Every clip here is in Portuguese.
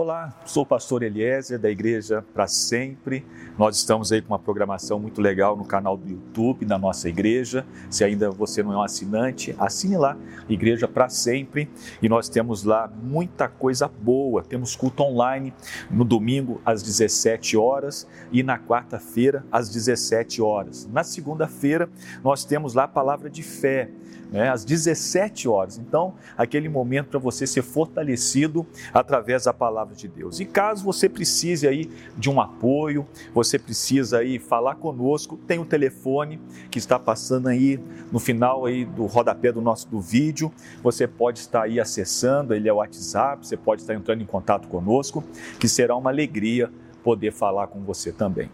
Olá, sou o pastor Eliezer da Igreja para Sempre. Nós estamos aí com uma programação muito legal no canal do YouTube da nossa igreja. Se ainda você não é um assinante, assine lá, Igreja para Sempre. E nós temos lá muita coisa boa. Temos culto online no domingo às 17 horas e na quarta-feira às 17 horas. Na segunda-feira nós temos lá a palavra de fé né, às 17 horas. Então, aquele momento para você ser fortalecido através da palavra de Deus. E caso você precise aí de um apoio, você precisa aí falar conosco, tem o um telefone que está passando aí no final aí do rodapé do nosso do vídeo. Você pode estar aí acessando, ele é o WhatsApp, você pode estar entrando em contato conosco, que será uma alegria poder falar com você também.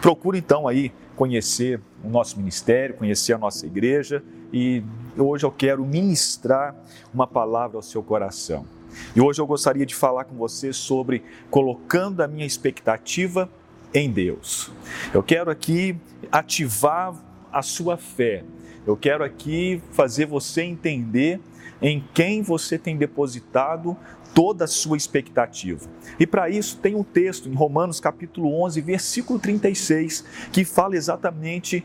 Procure então aí conhecer o nosso ministério, conhecer a nossa igreja e hoje eu quero ministrar uma palavra ao seu coração. E hoje eu gostaria de falar com você sobre colocando a minha expectativa em Deus. Eu quero aqui ativar a sua fé. Eu quero aqui fazer você entender em quem você tem depositado toda a sua expectativa. E para isso tem um texto em Romanos capítulo 11, versículo 36, que fala exatamente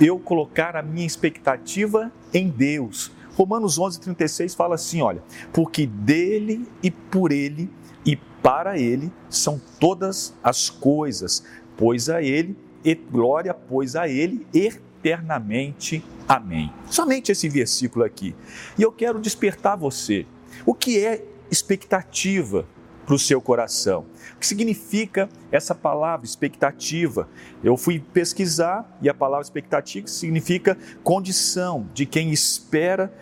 eu colocar a minha expectativa em Deus. Romanos 11, 36 fala assim: olha, porque dele e por ele e para ele são todas as coisas, pois a ele e glória, pois a ele eternamente. Amém. Somente esse versículo aqui. E eu quero despertar você. O que é expectativa? Para o seu coração. O que significa essa palavra expectativa? Eu fui pesquisar e a palavra expectativa significa condição de quem espera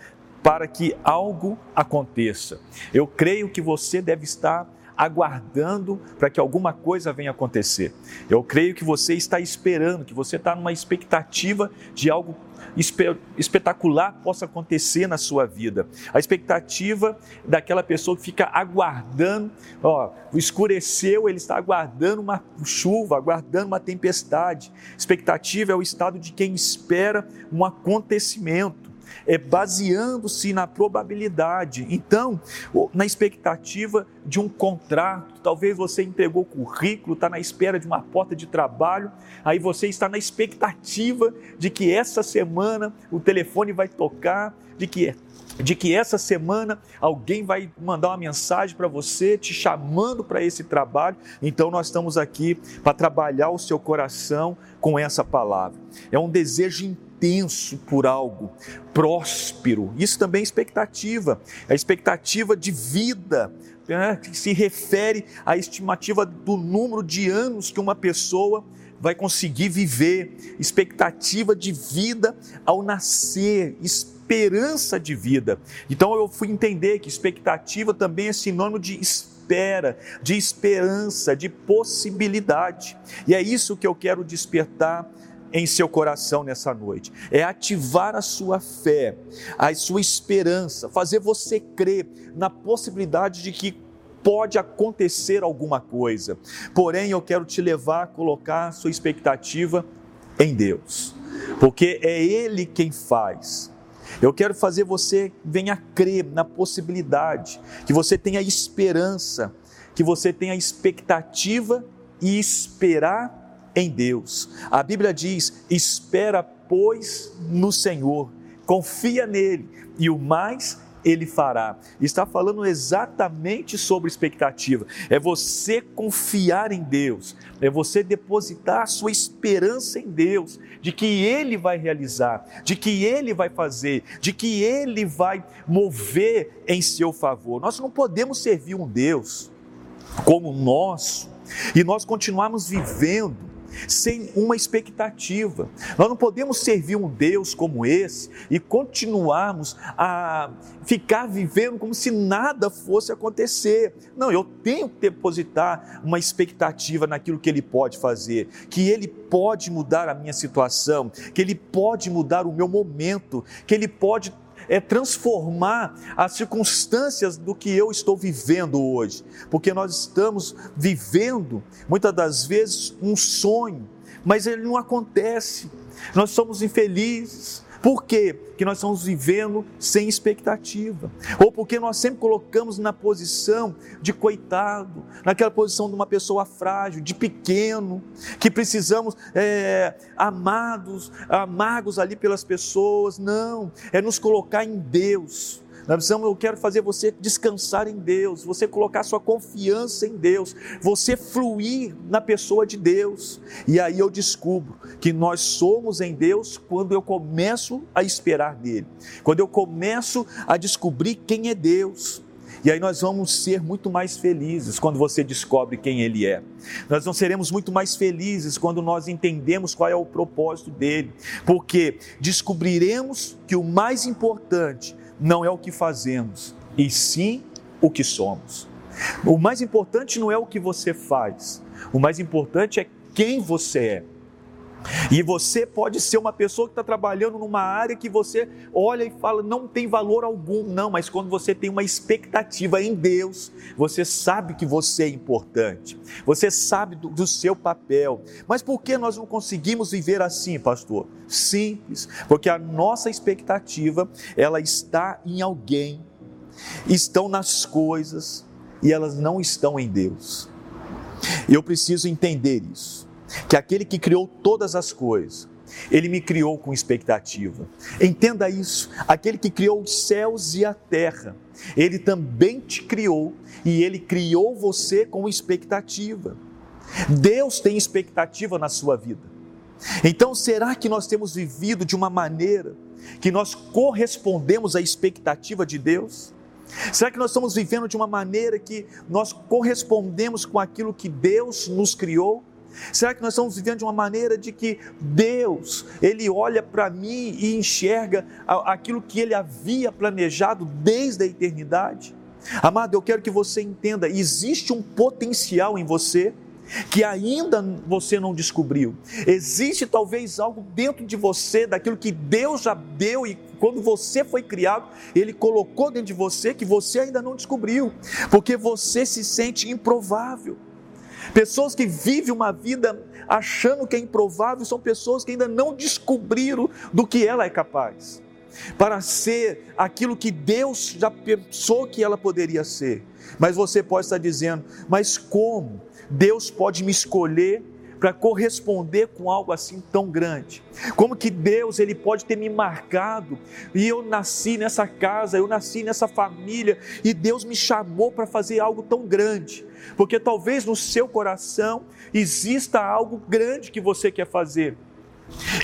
para que algo aconteça. Eu creio que você deve estar aguardando para que alguma coisa venha acontecer. Eu creio que você está esperando, que você está numa expectativa de algo espetacular possa acontecer na sua vida. A expectativa daquela pessoa que fica aguardando, ó, escureceu, ele está aguardando uma chuva, aguardando uma tempestade. Expectativa é o estado de quem espera um acontecimento é, baseando-se na probabilidade. Então, na expectativa de um contrato, talvez você entregou currículo, está na espera de uma porta de trabalho, aí você está na expectativa de que essa semana o telefone vai tocar, de que de que essa semana alguém vai mandar uma mensagem para você te chamando para esse trabalho. Então nós estamos aqui para trabalhar o seu coração com essa palavra. É um desejo intenso por algo próspero. Isso também é expectativa, é expectativa de vida, né, que se refere à estimativa do número de anos que uma pessoa vai conseguir viver, expectativa de vida ao nascer, esperança de vida. Então eu fui entender que expectativa também é sinônimo de espera, de esperança, de possibilidade. E é isso que eu quero despertar em seu coração nessa noite. É ativar a sua fé, a sua esperança, fazer você crer na possibilidade de que pode acontecer alguma coisa. Porém, eu quero te levar a colocar sua expectativa em Deus, porque é Ele quem faz. Eu quero fazer você venha crer na possibilidade, que você tenha esperança, que você tenha expectativa e esperar em Deus. A Bíblia diz: espera, pois, no Senhor, confia nele, e o mais ele fará. Está falando exatamente sobre expectativa. É você confiar em Deus, é você depositar a sua esperança em Deus, de que Ele vai realizar, de que Ele vai fazer, de que Ele vai mover em seu favor. Nós não podemos servir um Deus como nosso e nós continuarmos vivendo sem uma expectativa. Nós não podemos servir um Deus como esse e continuarmos a ficar vivendo como se nada fosse acontecer. Não, eu tenho que depositar uma expectativa naquilo que Ele pode fazer, que Ele pode mudar a minha situação, que Ele pode mudar o meu momento, que Ele pode é transformar as circunstâncias do que eu estou vivendo hoje, porque nós estamos vivendo muitas das vezes um sonho, mas ele não acontece. Nós somos infelizes, Por quê? Que nós estamos vivendo sem expectativa. Ou porque nós sempre colocamos na posição de coitado, naquela posição de uma pessoa frágil, de pequeno, que precisamos é, amados, amargos ali pelas pessoas. Não, é nos colocar em Deus nós precisamos, eu quero fazer você descansar em Deus, você colocar sua confiança em Deus, você fluir na pessoa de Deus. E aí eu descubro que nós somos em Deus quando eu começo a esperar nele, quando eu começo a descobrir quem é Deus. E aí nós vamos ser muito mais felizes quando você descobre quem Ele é. Nós não seremos muito mais felizes quando nós entendemos qual é o propósito dele, porque descobriremos que o mais importante não é o que fazemos, e sim o que somos. O mais importante não é o que você faz, o mais importante é quem você é. E você pode ser uma pessoa que está trabalhando numa área que você olha e fala, não tem valor algum, não, mas quando você tem uma expectativa em Deus, você sabe que você é importante, você sabe do, do seu papel. Mas por que nós não conseguimos viver assim, pastor? Simples, porque a nossa expectativa, ela está em alguém, estão nas coisas e elas não estão em Deus. Eu preciso entender isso que aquele que criou todas as coisas, ele me criou com expectativa. Entenda isso: aquele que criou os céus e a terra, ele também te criou e ele criou você com expectativa. Deus tem expectativa na sua vida. Então, será que nós temos vivido de uma maneira que nós correspondemos à expectativa de Deus? Será que nós estamos vivendo de uma maneira que nós correspondemos com aquilo que Deus nos criou? Será que nós estamos vivendo de uma maneira de que Deus, Ele olha para mim e enxerga aquilo que Ele havia planejado desde a eternidade? Amado, eu quero que você entenda: existe um potencial em você que ainda você não descobriu. Existe talvez algo dentro de você, daquilo que Deus já deu e quando você foi criado, Ele colocou dentro de você que você ainda não descobriu, porque você se sente improvável. Pessoas que vivem uma vida achando que é improvável são pessoas que ainda não descobriram do que ela é capaz. Para ser aquilo que Deus já pensou que ela poderia ser. Mas você pode estar dizendo, mas como? Deus pode me escolher para corresponder com algo assim tão grande. Como que Deus ele pode ter me marcado e eu nasci nessa casa, eu nasci nessa família e Deus me chamou para fazer algo tão grande. Porque talvez no seu coração exista algo grande que você quer fazer.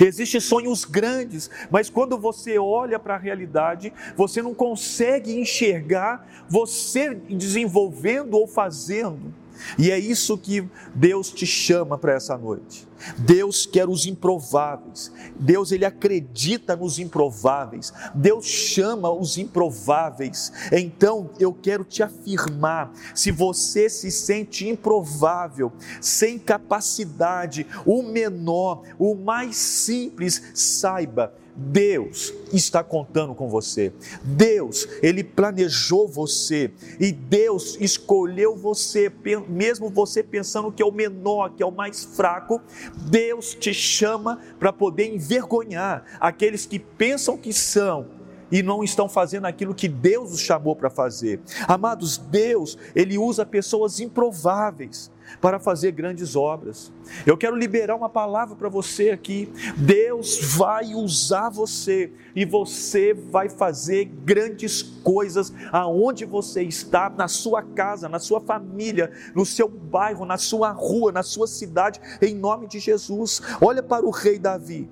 Existem sonhos grandes, mas quando você olha para a realidade, você não consegue enxergar você desenvolvendo ou fazendo. E é isso que Deus te chama para essa noite. Deus quer os improváveis. Deus ele acredita nos improváveis. Deus chama os improváveis. Então eu quero te afirmar, se você se sente improvável, sem capacidade, o menor, o mais simples, saiba, Deus está contando com você. Deus, ele planejou você e Deus escolheu você, mesmo você pensando que é o menor, que é o mais fraco, Deus te chama para poder envergonhar aqueles que pensam que são e não estão fazendo aquilo que Deus os chamou para fazer. Amados, Deus, ele usa pessoas improváveis para fazer grandes obras. Eu quero liberar uma palavra para você aqui. Deus vai usar você e você vai fazer grandes coisas aonde você está, na sua casa, na sua família, no seu bairro, na sua rua, na sua cidade, em nome de Jesus. Olha para o rei Davi.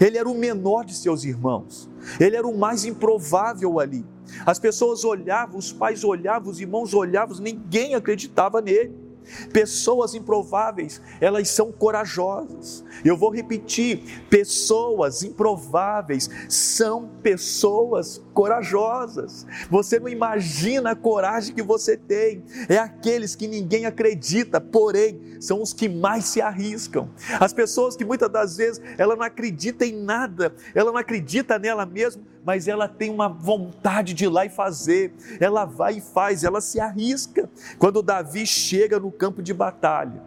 Ele era o menor de seus irmãos. Ele era o mais improvável ali. As pessoas olhavam, os pais olhavam, os irmãos olhavam, ninguém acreditava nele. Pessoas improváveis, elas são corajosas. Eu vou repetir: pessoas improváveis são pessoas corajosas. Você não imagina a coragem que você tem. É aqueles que ninguém acredita, porém são os que mais se arriscam. As pessoas que muitas das vezes ela não acredita em nada, ela não acredita nela mesma, mas ela tem uma vontade de ir lá e fazer. Ela vai e faz, ela se arrisca. Quando Davi chega no campo de batalha,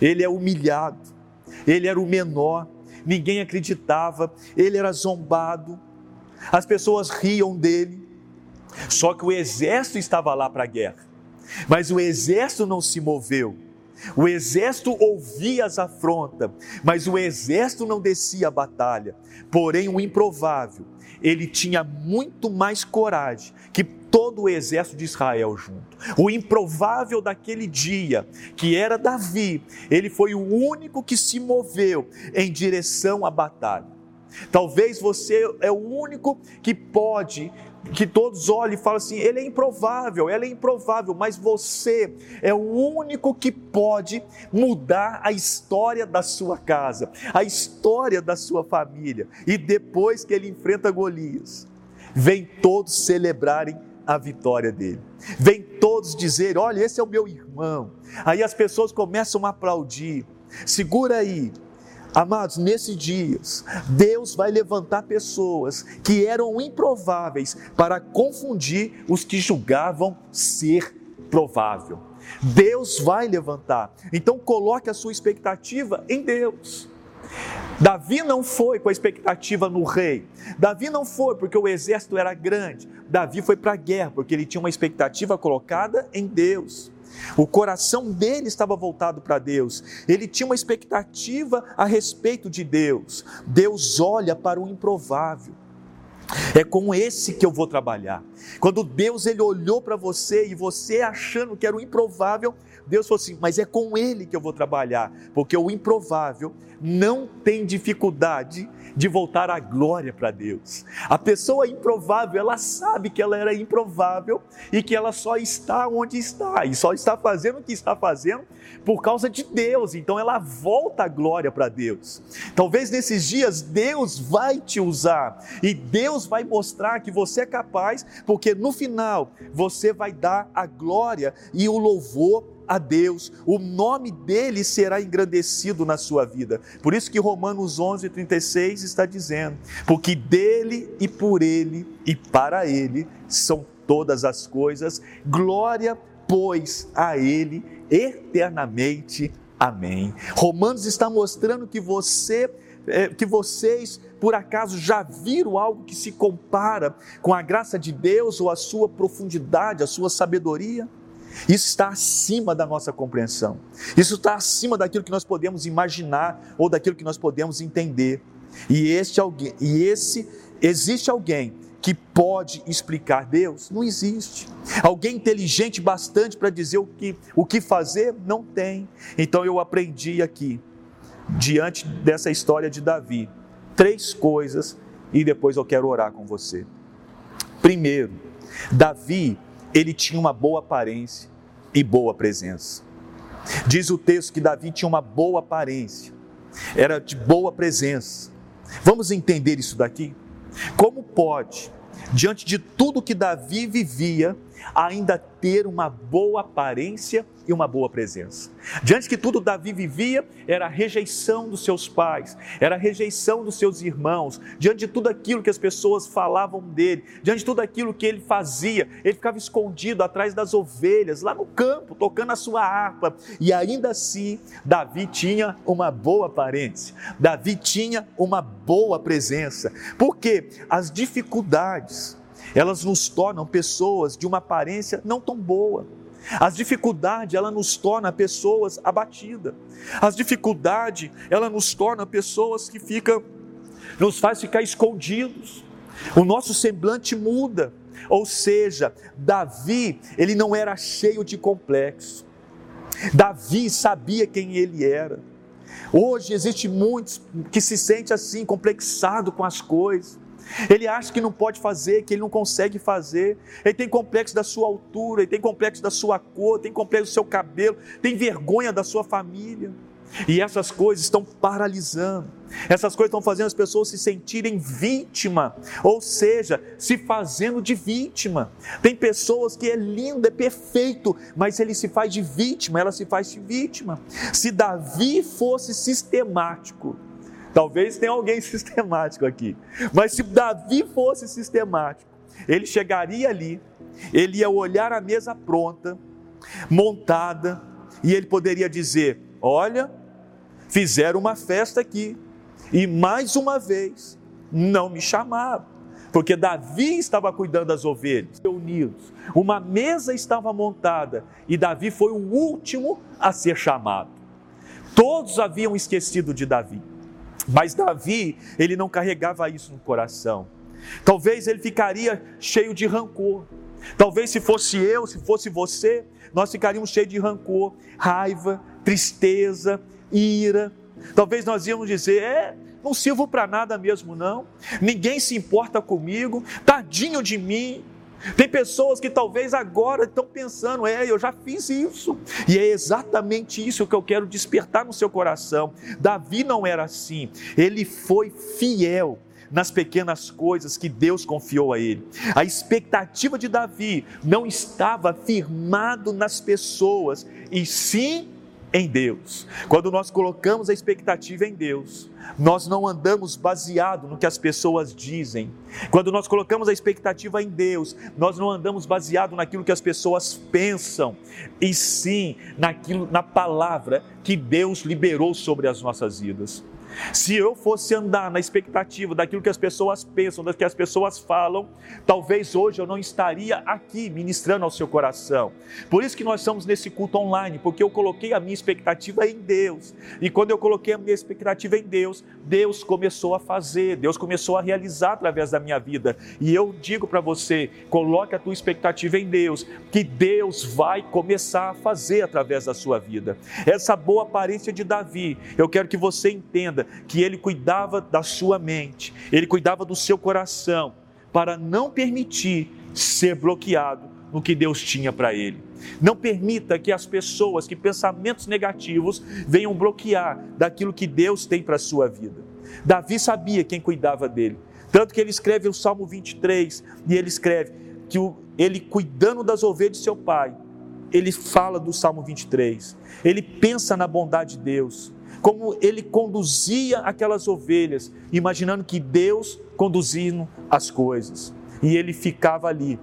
ele é humilhado, ele era o menor, ninguém acreditava, ele era zombado, as pessoas riam dele. Só que o exército estava lá para a guerra. Mas o exército não se moveu. O exército ouvia as afrontas, mas o exército não descia a batalha. Porém, o improvável, ele tinha muito mais coragem que todo o exército de Israel junto. O improvável daquele dia, que era Davi, ele foi o único que se moveu em direção à batalha. Talvez você é o único que pode que todos olhem e falem assim: ele é improvável, ela é improvável, mas você é o único que pode mudar a história da sua casa, a história da sua família. E depois que ele enfrenta Golias, vem todos celebrarem a vitória dele. Vem todos dizer: olha, esse é o meu irmão. Aí as pessoas começam a aplaudir. Segura aí, Amados, nesses dias, Deus vai levantar pessoas que eram improváveis para confundir os que julgavam ser provável. Deus vai levantar. Então coloque a sua expectativa em Deus. Davi não foi com a expectativa no rei. Davi não foi porque o exército era grande. Davi foi para a guerra porque ele tinha uma expectativa colocada em Deus. O coração dele estava voltado para Deus. Ele tinha uma expectativa a respeito de Deus. Deus olha para o improvável. É com esse que eu vou trabalhar. Quando Deus ele olhou para você e você achando que era o improvável, Deus falou assim: "Mas é com ele que eu vou trabalhar, porque o improvável não tem dificuldade de voltar a glória para Deus. A pessoa improvável, ela sabe que ela era improvável e que ela só está onde está e só está fazendo o que está fazendo por causa de Deus. Então ela volta a glória para Deus. Talvez nesses dias Deus vai te usar e Deus vai mostrar que você é capaz, porque no final você vai dar a glória e o louvor a Deus, o nome dele será engrandecido na sua vida. Por isso que Romanos 11, 36 está dizendo: porque dele e por ele e para ele são todas as coisas, glória, pois, a ele eternamente. Amém. Romanos está mostrando que você é, que vocês por acaso já viram algo que se compara com a graça de Deus ou a sua profundidade, a sua sabedoria? Isso está acima da nossa compreensão. Isso está acima daquilo que nós podemos imaginar ou daquilo que nós podemos entender. E este alguém, e esse existe alguém que pode explicar Deus? Não existe. Alguém inteligente bastante para dizer o que, o que fazer? Não tem. Então eu aprendi aqui, diante dessa história de Davi, três coisas e depois eu quero orar com você. Primeiro, Davi ele tinha uma boa aparência e boa presença. Diz o texto que Davi tinha uma boa aparência, era de boa presença. Vamos entender isso daqui? Como pode, diante de tudo que Davi vivia, ainda ter uma boa aparência e uma boa presença. Diante que tudo Davi vivia era a rejeição dos seus pais, era a rejeição dos seus irmãos, diante de tudo aquilo que as pessoas falavam dele, diante de tudo aquilo que ele fazia, ele ficava escondido atrás das ovelhas, lá no campo, tocando a sua harpa, e ainda assim Davi tinha uma boa aparência, Davi tinha uma boa presença, porque as dificuldades, elas nos tornam pessoas de uma aparência não tão boa. As dificuldades, ela nos torna pessoas abatidas. As dificuldades, ela nos torna pessoas que ficam, nos faz ficar escondidos. O nosso semblante muda. Ou seja, Davi, ele não era cheio de complexo. Davi sabia quem ele era. Hoje existe muitos que se sente assim, complexado com as coisas. Ele acha que não pode fazer, que ele não consegue fazer. Ele tem complexo da sua altura, ele tem complexo da sua cor, tem complexo do seu cabelo, tem vergonha da sua família. E essas coisas estão paralisando. Essas coisas estão fazendo as pessoas se sentirem vítima, ou seja, se fazendo de vítima. Tem pessoas que é lindo, é perfeito, mas ele se faz de vítima, ela se faz de vítima. Se Davi fosse sistemático, Talvez tenha alguém sistemático aqui. Mas se Davi fosse sistemático, ele chegaria ali, ele ia olhar a mesa pronta, montada, e ele poderia dizer: Olha, fizeram uma festa aqui, e mais uma vez não me chamaram. porque Davi estava cuidando das ovelhas, reunidos. Uma mesa estava montada e Davi foi o último a ser chamado. Todos haviam esquecido de Davi, mas Davi, ele não carregava isso no coração. Talvez ele ficaria cheio de rancor. Talvez se fosse eu, se fosse você, nós ficaríamos cheios de rancor, raiva, tristeza, ira. Talvez nós íamos dizer: é, não sirvo para nada mesmo, não. Ninguém se importa comigo, tadinho de mim. Tem pessoas que talvez agora estão pensando, é, eu já fiz isso. E é exatamente isso que eu quero despertar no seu coração. Davi não era assim. Ele foi fiel nas pequenas coisas que Deus confiou a ele. A expectativa de Davi não estava firmado nas pessoas, e sim em Deus. Quando nós colocamos a expectativa em Deus, nós não andamos baseado no que as pessoas dizem. Quando nós colocamos a expectativa em Deus, nós não andamos baseado naquilo que as pessoas pensam, e sim naquilo na palavra que Deus liberou sobre as nossas vidas. Se eu fosse andar na expectativa daquilo que as pessoas pensam, daquilo que as pessoas falam, talvez hoje eu não estaria aqui ministrando ao seu coração. Por isso que nós estamos nesse culto online, porque eu coloquei a minha expectativa em Deus. E quando eu coloquei a minha expectativa em Deus, Deus começou a fazer, Deus começou a realizar através da minha vida. E eu digo para você, coloque a tua expectativa em Deus, que Deus vai começar a fazer através da sua vida. Essa boa aparência de Davi, eu quero que você entenda que ele cuidava da sua mente, ele cuidava do seu coração, para não permitir ser bloqueado no que Deus tinha para ele. Não permita que as pessoas, que pensamentos negativos venham bloquear daquilo que Deus tem para a sua vida. Davi sabia quem cuidava dele. Tanto que ele escreve o Salmo 23 e ele escreve que ele cuidando das ovelhas de seu pai, ele fala do Salmo 23. Ele pensa na bondade de Deus como ele conduzia aquelas ovelhas, imaginando que Deus conduzindo as coisas. E ele ficava ali,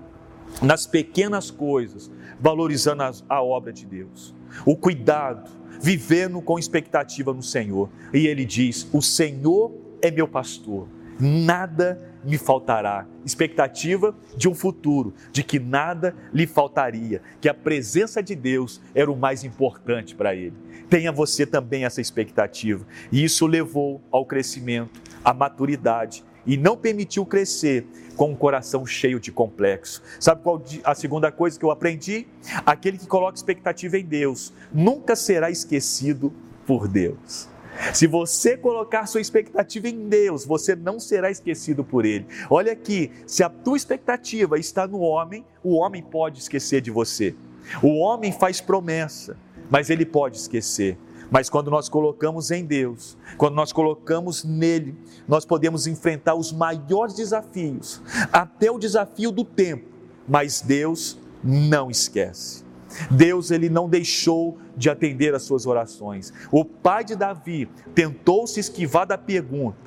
nas pequenas coisas, valorizando a, obra de Deus. O cuidado, vivendo com expectativa no Senhor. E ele diz: O Senhor é meu pastor, nada me faltará. Expectativa de um futuro, de que nada lhe faltaria, que a presença de Deus era o mais importante para ele. Tenha você também essa expectativa. E isso levou ao crescimento, à maturidade e não permitiu crescer com um coração cheio de complexo. Sabe qual a segunda coisa que eu aprendi? Aquele que coloca expectativa em Deus nunca será esquecido por Deus. Se você colocar sua expectativa em Deus, você não será esquecido por Ele. Olha aqui, se a tua expectativa está no homem, o homem pode esquecer de você. O homem faz promessa, mas ele pode esquecer. Mas quando nós colocamos em Deus, quando nós colocamos nele, nós podemos enfrentar os maiores desafios, até o desafio do tempo, mas Deus não esquece. Deus ele não deixou de atender às suas orações. O pai de Davi tentou se esquivar da pergunta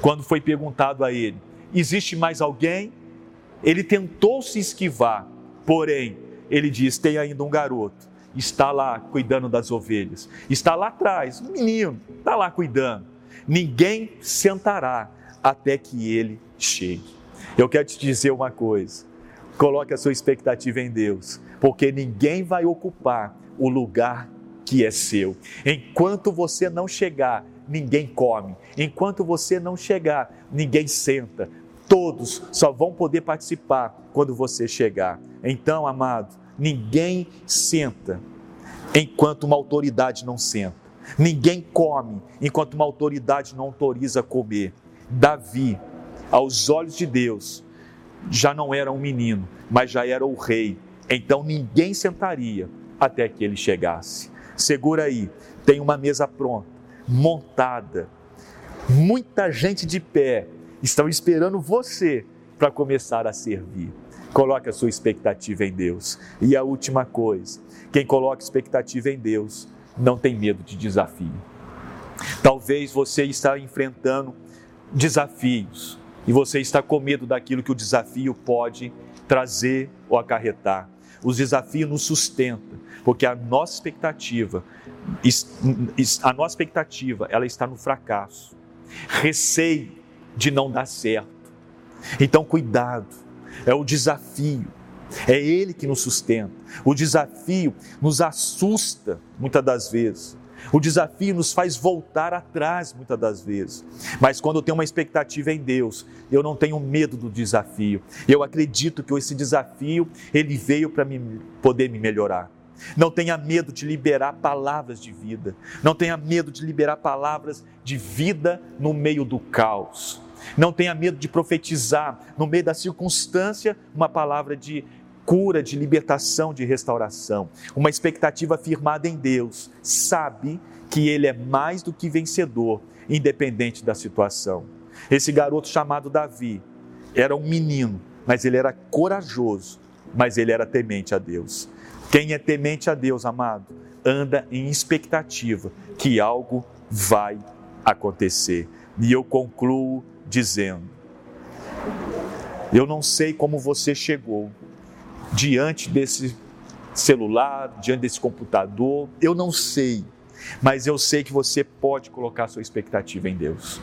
quando foi perguntado a ele: existe mais alguém? Ele tentou se esquivar, porém ele diz: tem ainda um garoto está lá cuidando das ovelhas. Está lá atrás, um menino, está lá cuidando. Ninguém sentará até que ele chegue. Eu quero te dizer uma coisa: coloque a sua expectativa em Deus, porque ninguém vai ocupar o lugar que é seu. Enquanto você não chegar, ninguém come. Enquanto você não chegar, ninguém senta. Todos só vão poder participar quando você chegar. Então, amado, Ninguém senta enquanto uma autoridade não senta. Ninguém come enquanto uma autoridade não autoriza comer. Davi, aos olhos de Deus, já não era um menino, mas já era o rei. Então ninguém sentaria até que ele chegasse. Segura aí, tem uma mesa pronta, montada. Muita gente de pé estão esperando você para começar a servir. Coloque a sua expectativa em Deus. E a última coisa, quem coloca expectativa em Deus não tem medo de desafio. Talvez você está enfrentando desafios e você está com medo daquilo que o desafio pode trazer ou acarretar. Os desafios nos sustentam, porque a nossa expectativa, a nossa expectativa, ela está no fracasso, receio de não dar certo Então, cuidado, é o desafio, é Ele que nos sustenta. O desafio nos assusta muitas das vezes. O desafio nos faz voltar atrás muitas das vezes. Mas quando eu tenho uma expectativa em Deus, eu não tenho medo do desafio. Eu acredito que esse desafio ele veio para me poder me melhorar. Não tenha medo de liberar palavras de vida. Não tenha medo de liberar palavras de vida no meio do caos. Não tenha medo de profetizar no meio da circunstância uma palavra de cura, de libertação, de restauração. Uma expectativa firmada em Deus. Sabe que Ele é mais do que vencedor, independente da situação. Esse garoto chamado Davi era um menino, mas ele era corajoso, mas ele era temente a Deus. Quem é temente a Deus, amado, anda em expectativa que algo vai acontecer. E eu concluo dizendo: Eu não sei como você chegou diante desse celular, diante desse computador, eu não sei mas eu sei que você pode colocar sua expectativa em Deus.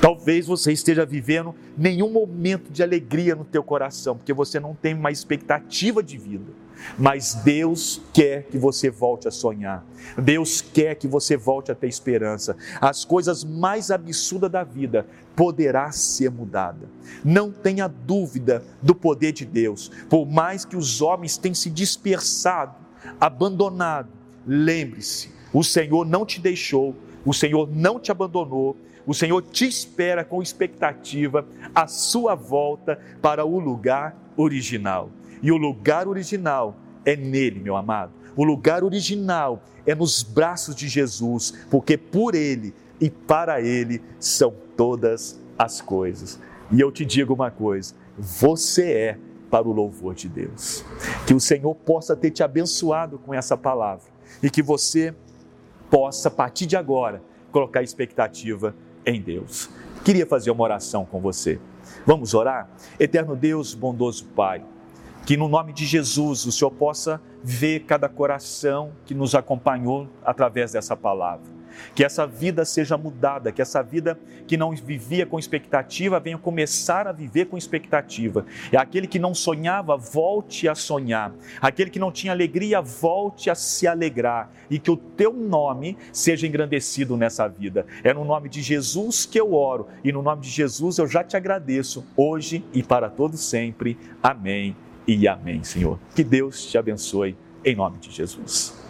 Talvez você esteja vivendo nenhum momento de alegria no teu coração, porque você não tem uma expectativa de vida. Mas Deus quer que você volte a sonhar. Deus quer que você volte a ter esperança. As coisas mais absurdas da vida poderá ser mudada. Não tenha dúvida do poder de Deus. Por mais que os homens tenham se dispersado, abandonado, lembre-se, o Senhor não te deixou, o Senhor não te abandonou, o Senhor te espera com expectativa a sua volta para o lugar original. E o lugar original é nele, meu amado. O lugar original é nos braços de Jesus, porque por ele e para ele são todas as coisas. E eu te digo uma coisa: você é para o louvor de Deus. Que o Senhor possa ter te abençoado com essa palavra e que você possa, a partir de agora, colocar expectativa em Deus. Queria fazer uma oração com você. Vamos orar? Eterno Deus, bondoso Pai, que no nome de Jesus o Senhor possa ver cada coração que nos acompanhou através dessa palavra que essa vida seja mudada, que essa vida que não vivia com expectativa venha começar a viver com expectativa. É aquele que não sonhava, volte a sonhar. Aquele que não tinha alegria, volte a se alegrar. E que o teu nome seja engrandecido nessa vida. É no nome de Jesus que eu oro e no nome de Jesus eu já te agradeço, hoje e para todo sempre. Amém e amém, Senhor. Que Deus te abençoe em nome de Jesus.